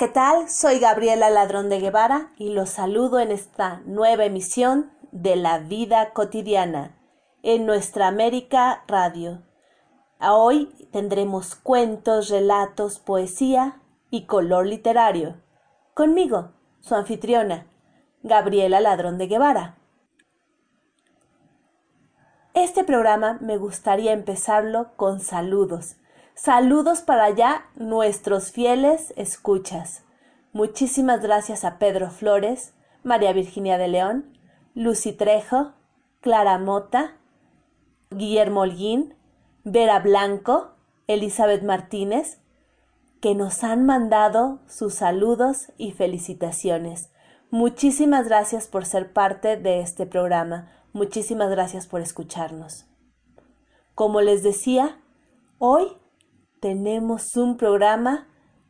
¿qué tal? Soy Gabriela Ladrón de Guevara y los saludo en esta nueva emisión de La Vida Cotidiana en Nuestra América Radio. Hoy tendremos cuentos, relatos, poesía y color literario. Conmigo, su anfitriona, Gabriela Ladrón de Guevara. Este programa me gustaría empezarlo con saludos Saludos para allá nuestros fieles escuchas. Muchísimas gracias a Pedro Flores, María Virginia de León, Lucy Trejo, Clara Mota, Guillermo Holguín, Vera Blanco, Elizabeth Martínez, que nos han mandado sus saludos y felicitaciones. Muchísimas gracias por ser parte de este programa. Muchísimas gracias por escucharnos. Como les decía, hoy tenemos un programa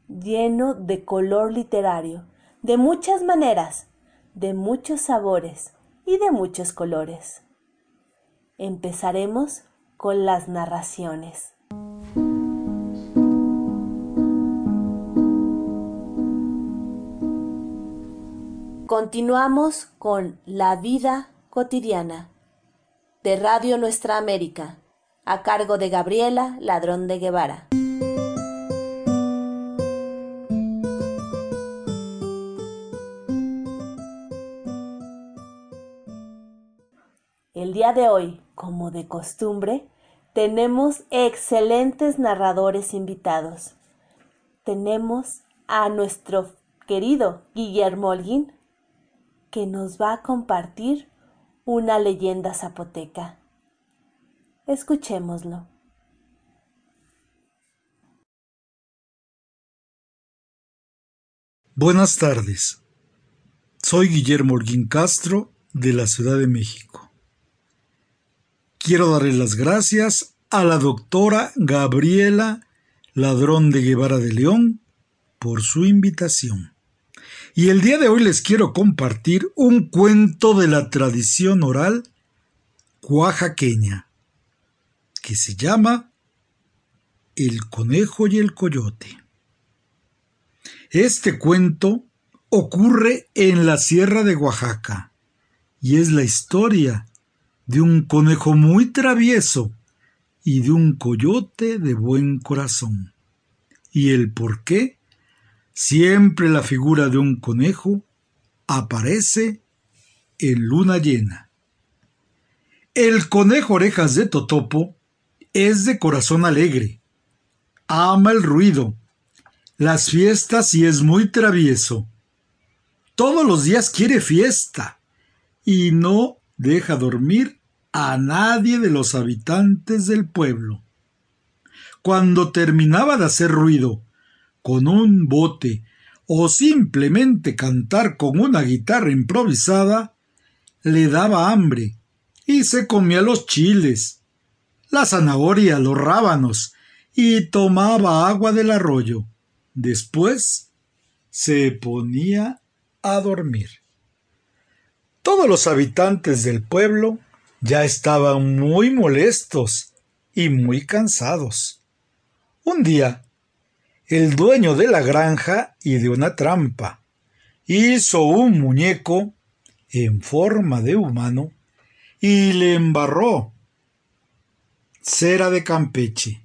lleno de color literario, de muchas maneras, de muchos sabores y de muchos colores. Empezaremos con las narraciones. Continuamos con La vida cotidiana de Radio Nuestra América, a cargo de Gabriela Ladrón de Guevara. El día de hoy, como de costumbre, tenemos excelentes narradores invitados. Tenemos a nuestro querido Guillermo Holguín, que nos va a compartir una leyenda zapoteca. Escuchémoslo. Buenas tardes. Soy Guillermo Holguín Castro de la Ciudad de México. Quiero darle las gracias a la doctora Gabriela Ladrón de Guevara de León por su invitación. Y el día de hoy les quiero compartir un cuento de la tradición oral oaxaqueña que se llama El conejo y el coyote. Este cuento ocurre en la Sierra de Oaxaca y es la historia de un conejo muy travieso y de un coyote de buen corazón. ¿Y el por qué? Siempre la figura de un conejo aparece en luna llena. El conejo orejas de Totopo es de corazón alegre, ama el ruido, las fiestas y es muy travieso. Todos los días quiere fiesta y no deja dormir a nadie de los habitantes del pueblo. Cuando terminaba de hacer ruido con un bote o simplemente cantar con una guitarra improvisada, le daba hambre y se comía los chiles, la zanahoria, los rábanos y tomaba agua del arroyo. Después se ponía a dormir. Todos los habitantes del pueblo ya estaban muy molestos y muy cansados. Un día, el dueño de la granja y de una trampa hizo un muñeco en forma de humano y le embarró cera de Campeche.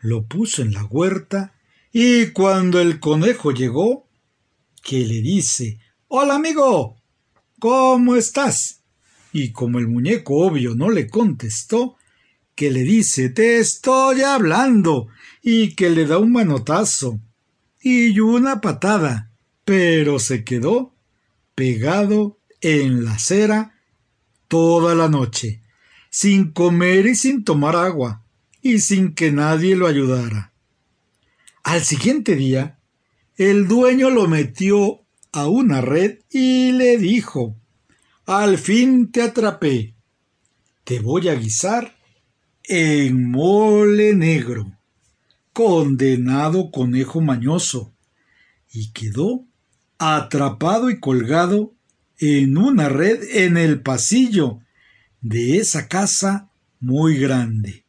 Lo puso en la huerta y cuando el conejo llegó, que le dice Hola amigo, ¿cómo estás? y como el muñeco obvio no le contestó, que le dice Te estoy hablando y que le da un manotazo y una patada, pero se quedó pegado en la acera toda la noche, sin comer y sin tomar agua, y sin que nadie lo ayudara. Al siguiente día, el dueño lo metió a una red y le dijo al fin te atrapé. Te voy a guisar en mole negro. Condenado conejo mañoso. Y quedó atrapado y colgado en una red en el pasillo de esa casa muy grande.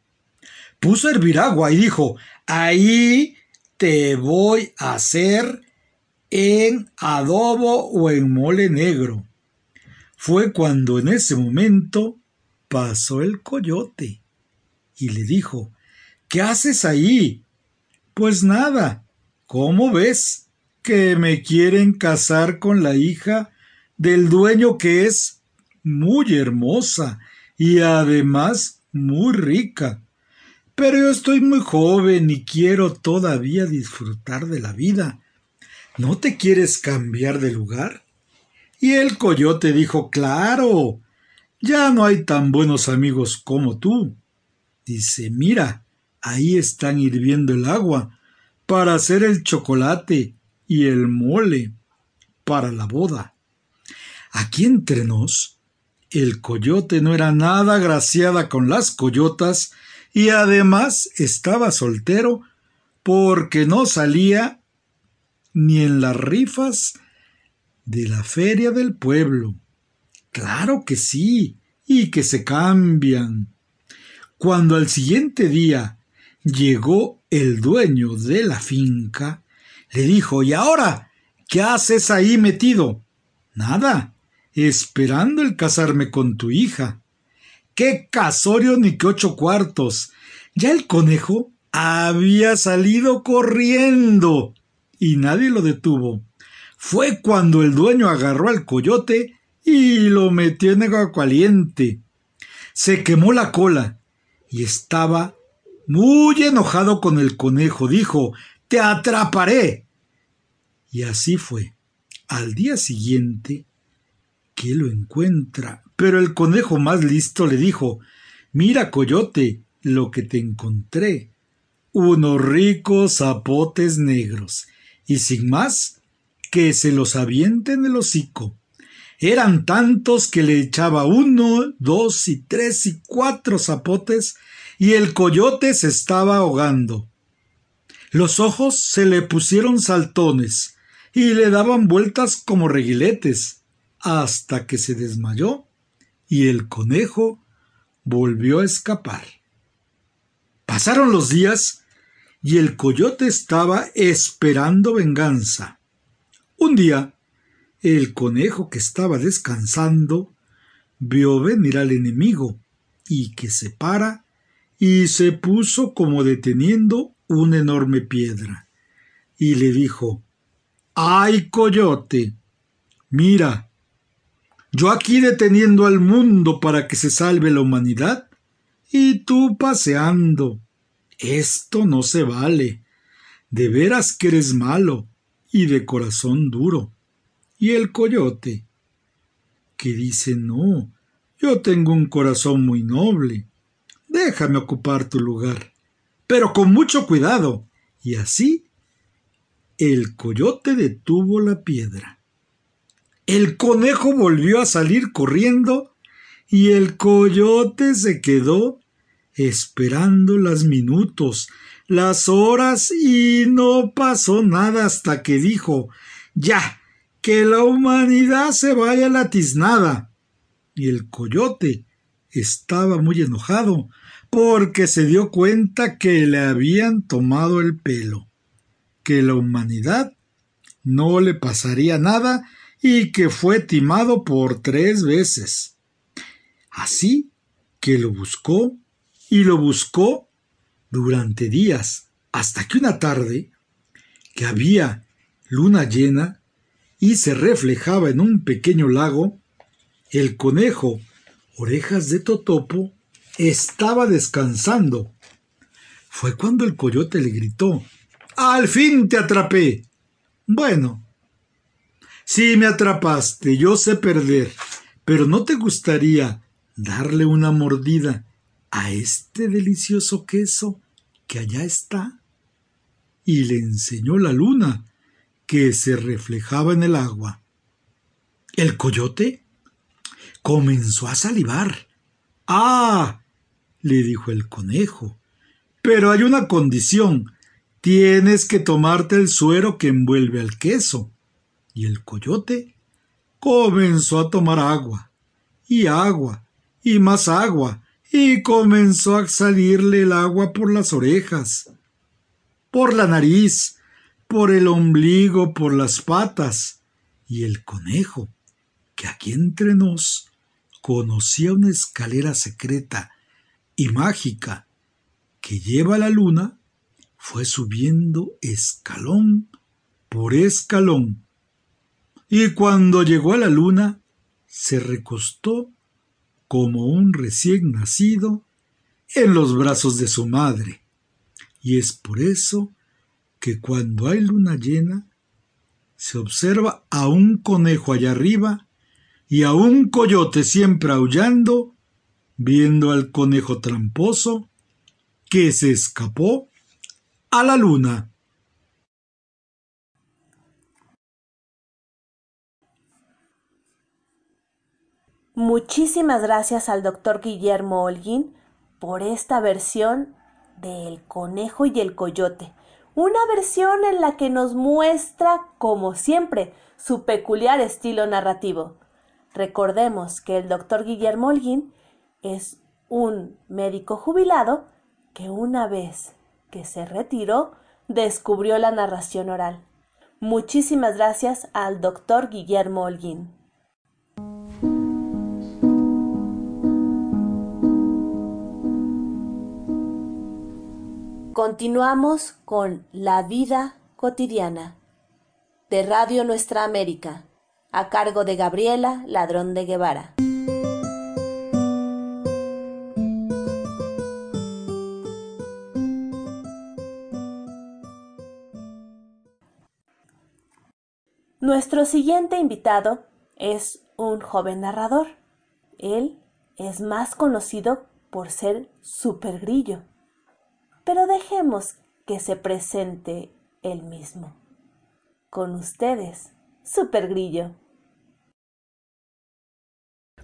Puso a hervir agua y dijo, ahí te voy a hacer en adobo o en mole negro. Fue cuando en ese momento pasó el coyote y le dijo, ¿Qué haces ahí? Pues nada, ¿cómo ves? Que me quieren casar con la hija del dueño que es muy hermosa y además muy rica. Pero yo estoy muy joven y quiero todavía disfrutar de la vida. ¿No te quieres cambiar de lugar? Y el coyote dijo Claro. Ya no hay tan buenos amigos como tú. Dice Mira, ahí están hirviendo el agua para hacer el chocolate y el mole para la boda. Aquí entre nos, el coyote no era nada graciada con las coyotas y además estaba soltero porque no salía ni en las rifas de la feria del pueblo. Claro que sí, y que se cambian. Cuando al siguiente día llegó el dueño de la finca, le dijo ¿Y ahora? ¿Qué haces ahí metido? Nada, esperando el casarme con tu hija. ¡Qué casorio ni qué ocho cuartos! Ya el conejo había salido corriendo y nadie lo detuvo. Fue cuando el dueño agarró al coyote y lo metió en agua caliente. Se quemó la cola y estaba muy enojado con el conejo. Dijo, Te atraparé. Y así fue. Al día siguiente, que lo encuentra. Pero el conejo más listo le dijo, Mira, coyote, lo que te encontré. Unos ricos zapotes negros. Y sin más, que se los avienten el hocico. Eran tantos que le echaba uno, dos y tres y cuatro zapotes y el coyote se estaba ahogando. Los ojos se le pusieron saltones y le daban vueltas como reguiletes hasta que se desmayó y el conejo volvió a escapar. Pasaron los días y el coyote estaba esperando venganza. Un día, el conejo que estaba descansando vio venir al enemigo y que se para y se puso como deteniendo una enorme piedra y le dijo ¡Ay, coyote! Mira, yo aquí deteniendo al mundo para que se salve la humanidad y tú paseando. Esto no se vale. De veras que eres malo y de corazón duro. Y el coyote, que dice no, yo tengo un corazón muy noble. Déjame ocupar tu lugar, pero con mucho cuidado. Y así el coyote detuvo la piedra. El conejo volvió a salir corriendo y el coyote se quedó esperando las minutos, las horas y no pasó nada hasta que dijo Ya, que la humanidad se vaya a la tiznada. Y el coyote estaba muy enojado porque se dio cuenta que le habían tomado el pelo, que la humanidad no le pasaría nada y que fue timado por tres veces. Así que lo buscó y lo buscó durante días, hasta que una tarde, que había luna llena y se reflejaba en un pequeño lago, el conejo, orejas de totopo, estaba descansando. Fue cuando el coyote le gritó Al fin te atrapé. Bueno, si me atrapaste, yo sé perder, pero ¿no te gustaría darle una mordida a este delicioso queso que allá está? Y le enseñó la luna, que se reflejaba en el agua. El coyote comenzó a salivar. Ah, le dijo el conejo, pero hay una condición. Tienes que tomarte el suero que envuelve al queso y el coyote comenzó a tomar agua, y agua, y más agua, y comenzó a salirle el agua por las orejas, por la nariz, por el ombligo, por las patas, y el conejo, que aquí entre nos conocía una escalera secreta y mágica que lleva a la luna, fue subiendo escalón por escalón. Y cuando llegó a la luna, se recostó como un recién nacido en los brazos de su madre. Y es por eso que cuando hay luna llena, se observa a un conejo allá arriba y a un coyote siempre aullando, viendo al conejo tramposo que se escapó a la luna. Muchísimas gracias al doctor Guillermo Holguín por esta versión de El conejo y el coyote. Una versión en la que nos muestra, como siempre, su peculiar estilo narrativo. Recordemos que el doctor Guillermo Holguín es un médico jubilado que una vez que se retiró descubrió la narración oral. Muchísimas gracias al doctor Guillermo Holguín. Continuamos con La vida cotidiana de Radio Nuestra América, a cargo de Gabriela Ladrón de Guevara. Nuestro siguiente invitado es un joven narrador. Él es más conocido por ser Super Grillo. Pero dejemos que se presente él mismo. Con ustedes, Super Grillo.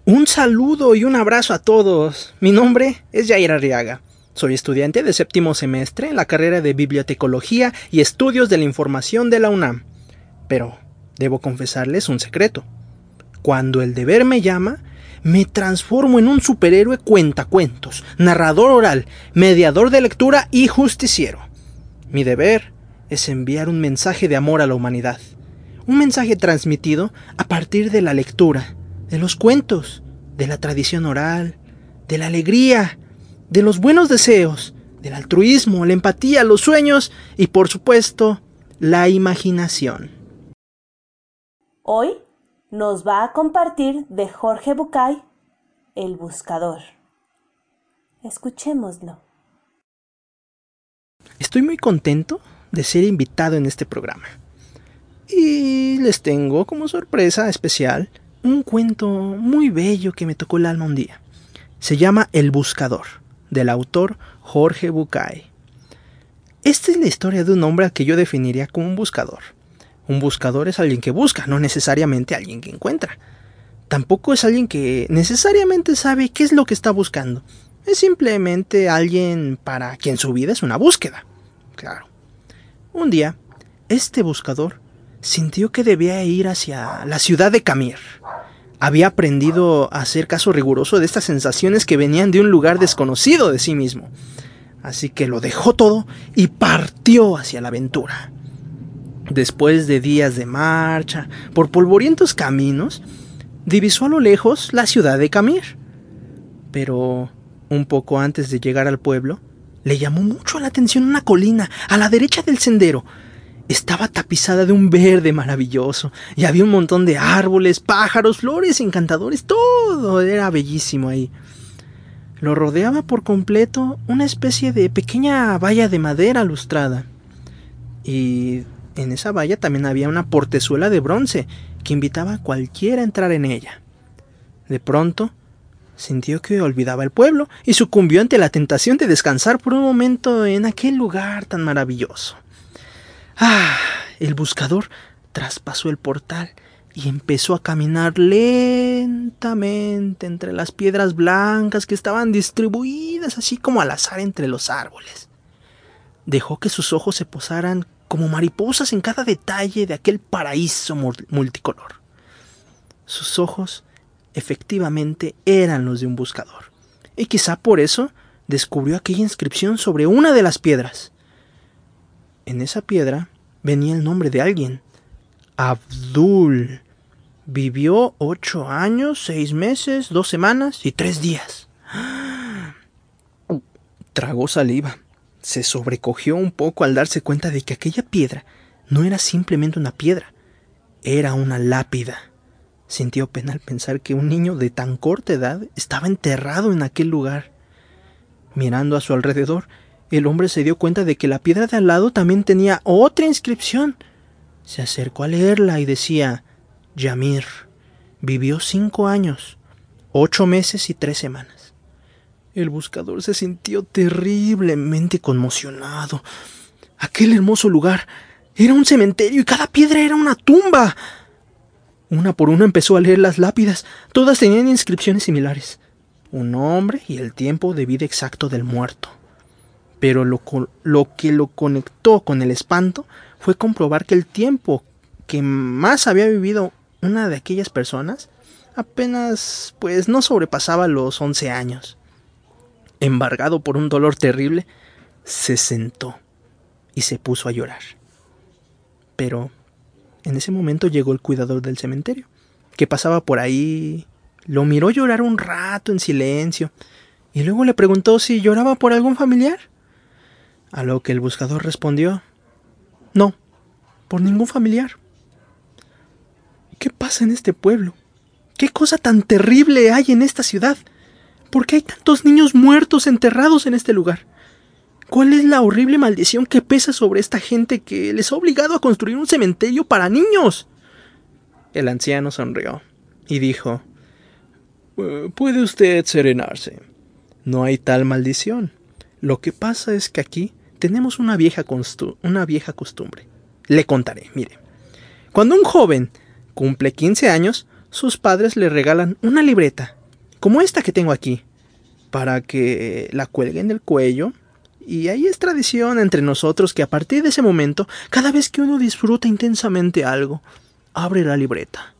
Un saludo y un abrazo a todos. Mi nombre es Jair Arriaga. Soy estudiante de séptimo semestre en la carrera de Bibliotecología y Estudios de la Información de la UNAM. Pero debo confesarles un secreto. Cuando el deber me llama, me transformo en un superhéroe cuentacuentos, narrador oral, mediador de lectura y justiciero. Mi deber es enviar un mensaje de amor a la humanidad. Un mensaje transmitido a partir de la lectura, de los cuentos, de la tradición oral, de la alegría, de los buenos deseos, del altruismo, la empatía, los sueños y por supuesto la imaginación. Hoy nos va a compartir de Jorge Bucay, El Buscador. Escuchémoslo. Estoy muy contento de ser invitado en este programa. Y les tengo como sorpresa especial un cuento muy bello que me tocó el alma un día. Se llama El Buscador, del autor Jorge Bucay. Esta es la historia de un hombre al que yo definiría como un buscador un buscador es alguien que busca, no necesariamente alguien que encuentra. Tampoco es alguien que necesariamente sabe qué es lo que está buscando. Es simplemente alguien para quien su vida es una búsqueda. Claro. Un día, este buscador sintió que debía ir hacia la ciudad de Camir. Había aprendido a hacer caso riguroso de estas sensaciones que venían de un lugar desconocido de sí mismo. Así que lo dejó todo y partió hacia la aventura. Después de días de marcha por polvorientos caminos, divisó a lo lejos la ciudad de Camir. Pero un poco antes de llegar al pueblo, le llamó mucho la atención una colina a la derecha del sendero. Estaba tapizada de un verde maravilloso y había un montón de árboles, pájaros, flores encantadores, todo era bellísimo ahí. Lo rodeaba por completo una especie de pequeña valla de madera lustrada. Y en esa valla también había una portezuela de bronce que invitaba a cualquiera a entrar en ella. De pronto, sintió que olvidaba el pueblo y sucumbió ante la tentación de descansar por un momento en aquel lugar tan maravilloso. Ah, el buscador traspasó el portal y empezó a caminar lentamente entre las piedras blancas que estaban distribuidas así como al azar entre los árboles. Dejó que sus ojos se posaran como mariposas en cada detalle de aquel paraíso multicolor. Sus ojos efectivamente eran los de un buscador, y quizá por eso descubrió aquella inscripción sobre una de las piedras. En esa piedra venía el nombre de alguien. Abdul. Vivió ocho años, seis meses, dos semanas y tres días. Tragó saliva. Se sobrecogió un poco al darse cuenta de que aquella piedra no era simplemente una piedra, era una lápida. Sintió pena al pensar que un niño de tan corta edad estaba enterrado en aquel lugar. Mirando a su alrededor, el hombre se dio cuenta de que la piedra de al lado también tenía otra inscripción. Se acercó a leerla y decía Yamir. Vivió cinco años, ocho meses y tres semanas. El buscador se sintió terriblemente conmocionado. Aquel hermoso lugar era un cementerio y cada piedra era una tumba. Una por una empezó a leer las lápidas. Todas tenían inscripciones similares. Un nombre y el tiempo de vida exacto del muerto. Pero lo, lo que lo conectó con el espanto fue comprobar que el tiempo que más había vivido una de aquellas personas apenas pues no sobrepasaba los once años. Embargado por un dolor terrible, se sentó y se puso a llorar. Pero en ese momento llegó el cuidador del cementerio, que pasaba por ahí, lo miró llorar un rato en silencio, y luego le preguntó si lloraba por algún familiar. A lo que el buscador respondió, no, por ningún familiar. ¿Qué pasa en este pueblo? ¿Qué cosa tan terrible hay en esta ciudad? ¿Por qué hay tantos niños muertos enterrados en este lugar? ¿Cuál es la horrible maldición que pesa sobre esta gente que les ha obligado a construir un cementerio para niños? El anciano sonrió y dijo eh, Puede usted serenarse. No hay tal maldición. Lo que pasa es que aquí tenemos una vieja, una vieja costumbre. Le contaré, mire. Cuando un joven cumple 15 años, sus padres le regalan una libreta, como esta que tengo aquí, para que la cuelguen del cuello. Y ahí es tradición entre nosotros que a partir de ese momento, cada vez que uno disfruta intensamente algo, abre la libreta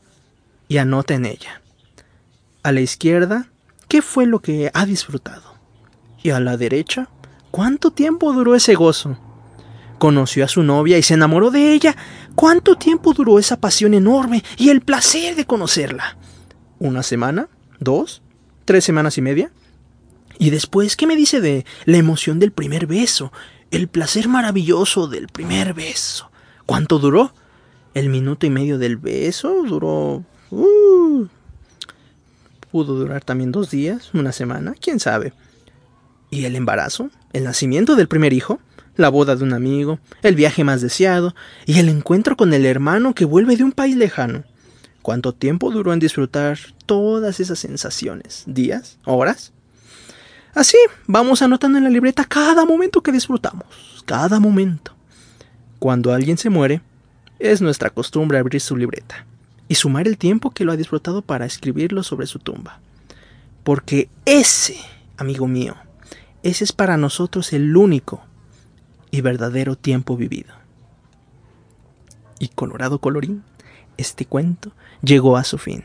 y anota en ella. A la izquierda, ¿qué fue lo que ha disfrutado? Y a la derecha, ¿cuánto tiempo duró ese gozo? Conoció a su novia y se enamoró de ella. ¿Cuánto tiempo duró esa pasión enorme y el placer de conocerla? ¿Una semana? ¿Dos? ¿Tres semanas y media? Y después, ¿qué me dice de la emoción del primer beso? El placer maravilloso del primer beso. ¿Cuánto duró? El minuto y medio del beso duró... Uh, pudo durar también dos días, una semana, quién sabe. ¿Y el embarazo? ¿El nacimiento del primer hijo? la boda de un amigo, el viaje más deseado y el encuentro con el hermano que vuelve de un país lejano. ¿Cuánto tiempo duró en disfrutar todas esas sensaciones? ¿Días? ¿Horas? Así vamos anotando en la libreta cada momento que disfrutamos, cada momento. Cuando alguien se muere, es nuestra costumbre abrir su libreta y sumar el tiempo que lo ha disfrutado para escribirlo sobre su tumba. Porque ese, amigo mío, ese es para nosotros el único y verdadero tiempo vivido. Y colorado colorín, este cuento llegó a su fin.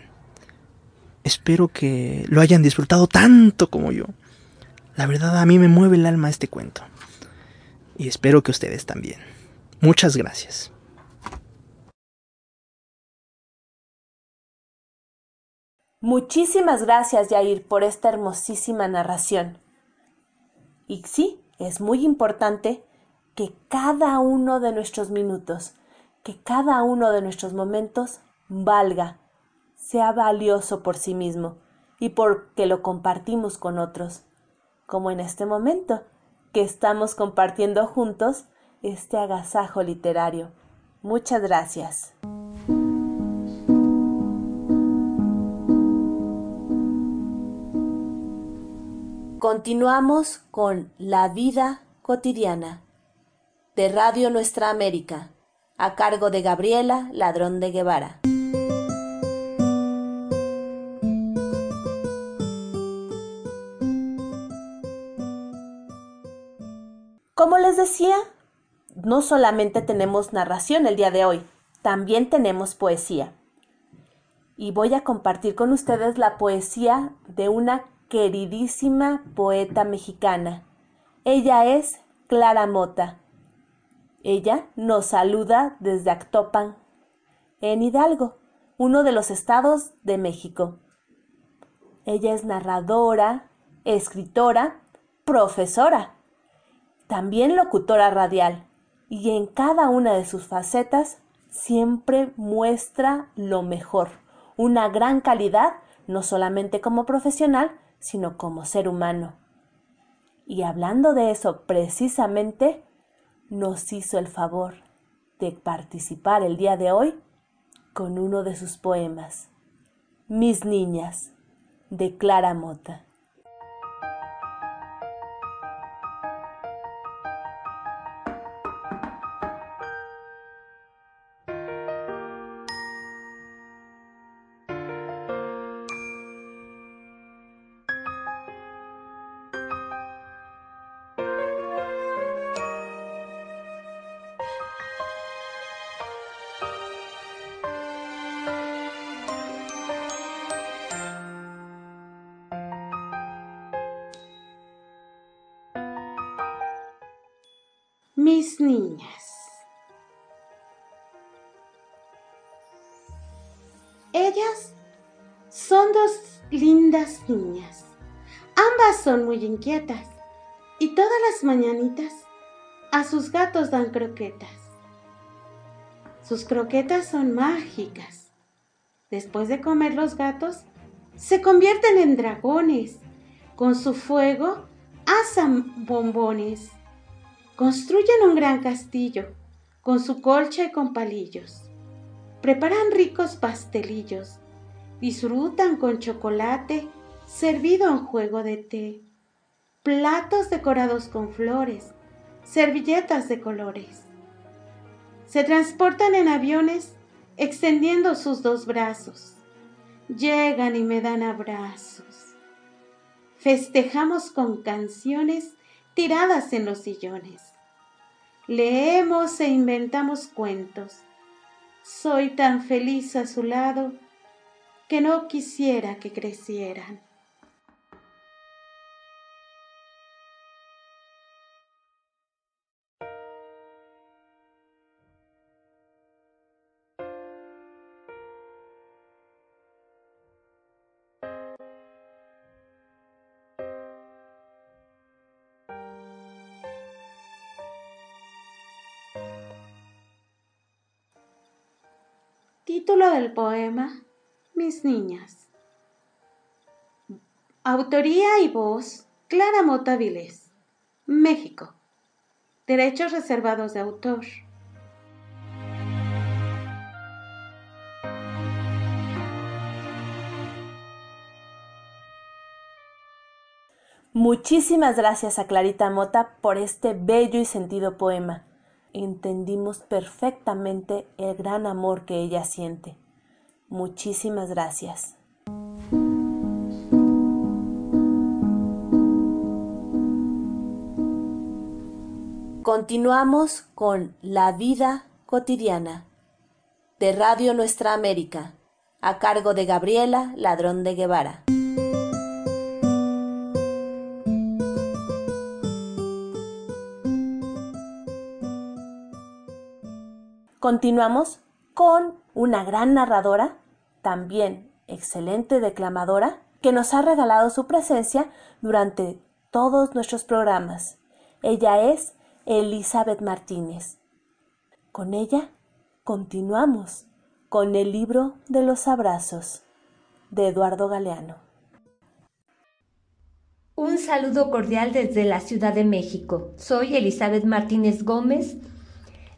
Espero que lo hayan disfrutado tanto como yo. La verdad a mí me mueve el alma este cuento. Y espero que ustedes también. Muchas gracias. Muchísimas gracias, Yair, por esta hermosísima narración. Y sí, es muy importante que cada uno de nuestros minutos, que cada uno de nuestros momentos valga, sea valioso por sí mismo y porque lo compartimos con otros, como en este momento que estamos compartiendo juntos este agasajo literario. Muchas gracias. Continuamos con la vida cotidiana de Radio Nuestra América, a cargo de Gabriela Ladrón de Guevara. Como les decía, no solamente tenemos narración el día de hoy, también tenemos poesía. Y voy a compartir con ustedes la poesía de una queridísima poeta mexicana. Ella es Clara Mota Ella nos saluda desde Actopan, en Hidalgo, uno de los estados de México. Ella es narradora, escritora, profesora, también locutora radial, y en cada una de sus facetas siempre muestra lo mejor, una gran calidad, no solamente como profesional, sino como ser humano. Y hablando de eso precisamente, nos hizo el favor de participar el día de hoy con uno de sus poemas, Mis Niñas, de Clara Mota. Niñas. Ellas son dos lindas niñas. Ambas son muy inquietas y todas las mañanitas a sus gatos dan croquetas. Sus croquetas son mágicas. Después de comer los gatos, se convierten en dragones. Con su fuego asan bombones. Construyen un gran castillo con su colcha y con palillos. Preparan ricos pastelillos. Disfrutan con chocolate servido en juego de té. Platos decorados con flores. Servilletas de colores. Se transportan en aviones extendiendo sus dos brazos. Llegan y me dan abrazos. Festejamos con canciones tiradas en los sillones. Leemos e inventamos cuentos. Soy tan feliz a su lado que no quisiera que crecieran. Del poema Mis niñas. Autoría y voz Clara Mota Vilés, México. Derechos reservados de autor. Muchísimas gracias a Clarita Mota por este bello y sentido poema entendimos perfectamente el gran amor que ella siente. Muchísimas gracias. Continuamos con La vida cotidiana de Radio Nuestra América, a cargo de Gabriela Ladrón de Guevara. Continuamos con una gran narradora, también excelente declamadora, que nos ha regalado su presencia durante todos nuestros programas. Ella es Elizabeth Martínez. Con ella continuamos con el libro de los abrazos de Eduardo Galeano. Un saludo cordial desde la Ciudad de México. Soy Elizabeth Martínez Gómez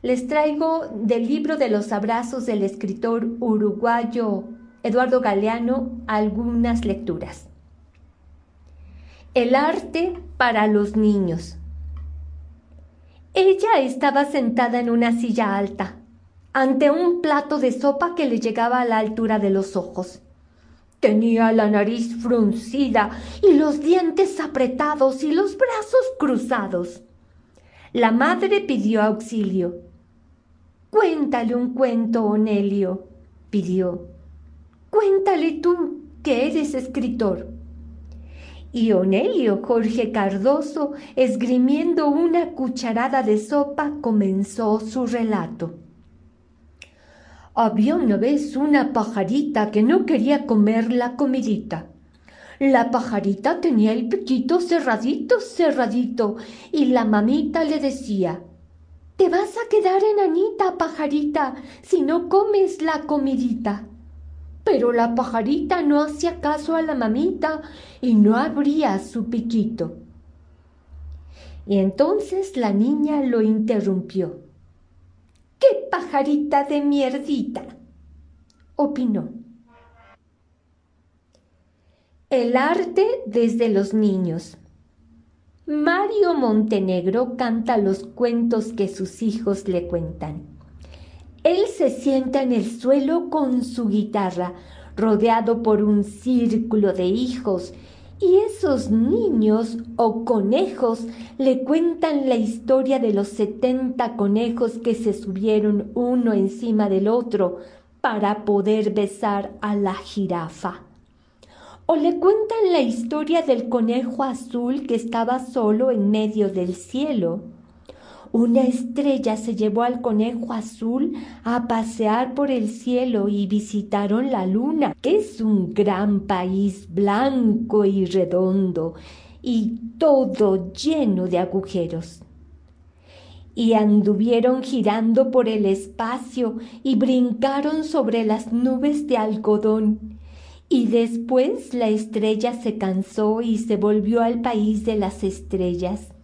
les traigo del libro de los abrazos del escritor uruguayo Eduardo Galeano algunas lecturas. El arte para los niños. Ella estaba sentada en una silla alta, ante un plato de sopa que le llegaba a la altura de los ojos. Tenía la nariz fruncida y los dientes apretados y los brazos cruzados. La madre pidió auxilio Cuéntale un cuento, Onelio, pidió. Cuéntale tú, que eres escritor. Y Onelio Jorge Cardoso, esgrimiendo una cucharada de sopa, comenzó su relato. Había una vez una pajarita que no quería comer la comidita. La pajarita tenía el piquito cerradito, cerradito, y la mamita le decía, Te vas a quedar enanita, pajarita, si no comes la comidita. Pero la pajarita no hacía caso a la mamita y no abría su piquito. Y entonces la niña lo interrumpió. ¡Qué pajarita de mierdita! opinó. El arte desde los niños. Mario Montenegro canta los cuentos que sus hijos le cuentan. Él se sienta en el suelo con su guitarra, rodeado por un círculo de hijos, y esos niños o conejos le cuentan la historia de los setenta conejos que se subieron uno encima del otro para poder besar a la jirafa. O le cuentan la historia del conejo azul que estaba solo en medio del cielo una estrella se llevó al conejo azul a pasear por el cielo y visitaron la luna. Es un gran país blanco y redondo y todo lleno de agujeros. Y anduvieron girando por el espacio y brincaron sobre las nubes de algodón. Y después la estrella se cansó y se volvió al país de las estrellas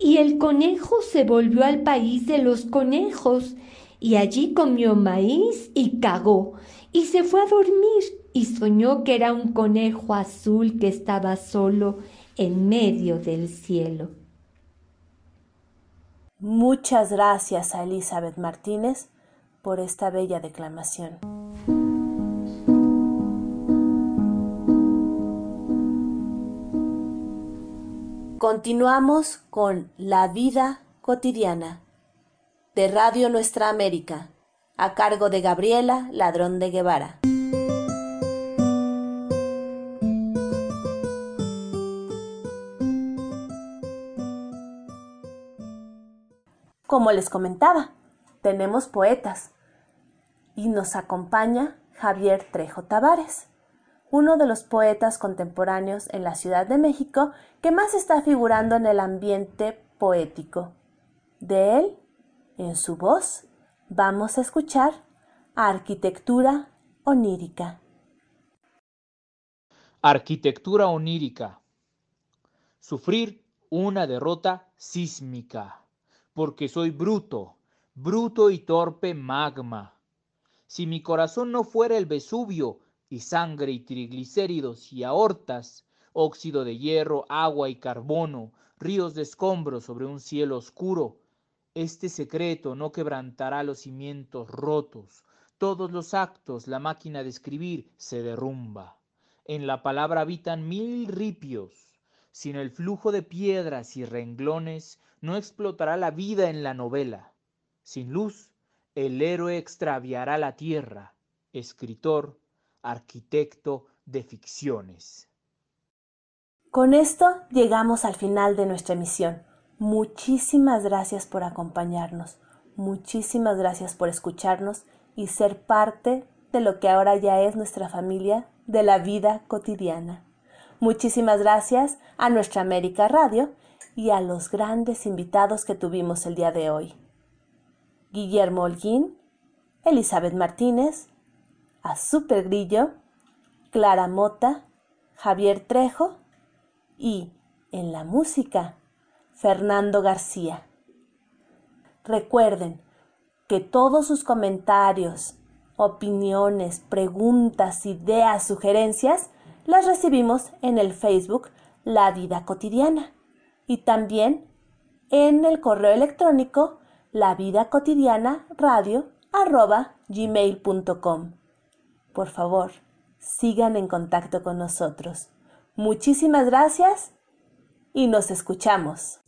y el conejo se volvió al país de los conejos, y allí comió maíz y cagó, y se fue a dormir, y soñó que era un conejo azul que estaba solo en medio del cielo. Muchas gracias a Elizabeth Martínez por esta bella declamación. Continuamos con La vida cotidiana de Radio Nuestra América, a cargo de Gabriela Ladrón de Guevara. Como les comentaba, tenemos poetas y nos acompaña Javier Trejo Tavares uno de los poetas contemporáneos en la Ciudad de México que más está figurando en el ambiente poético. De él, en su voz, vamos a escuchar Arquitectura onírica. Arquitectura onírica. Sufrir una derrota sísmica, porque soy bruto, bruto y torpe magma. Si mi corazón no fuera el Vesubio, y sangre y triglicéridos y aortas, óxido de hierro, agua y carbono, ríos de escombros sobre un cielo oscuro. Este secreto no quebrantará los cimientos rotos. Todos los actos, la máquina de escribir se derrumba. En la palabra habitan mil ripios. Sin el flujo de piedras y renglones no explotará la vida en la novela. Sin luz, el héroe extraviará la tierra. Escritor, arquitecto de ficciones. Con esto llegamos al final de nuestra emisión. Muchísimas gracias por acompañarnos, muchísimas gracias por escucharnos y ser parte de lo que ahora ya es nuestra familia de la vida cotidiana. Muchísimas gracias a nuestra América Radio y a los grandes invitados que tuvimos el día de hoy. Guillermo Holguín, Elizabeth Martínez, a Super Grillo, Clara Mota, Javier Trejo y, en la música, Fernando García. Recuerden que todos sus comentarios, opiniones, preguntas, ideas, sugerencias, las recibimos en el Facebook La Vida Cotidiana y también en el correo electrónico la vida cotidiana radio gmail.com por favor, sigan en contacto con nosotros. Muchísimas gracias y nos escuchamos.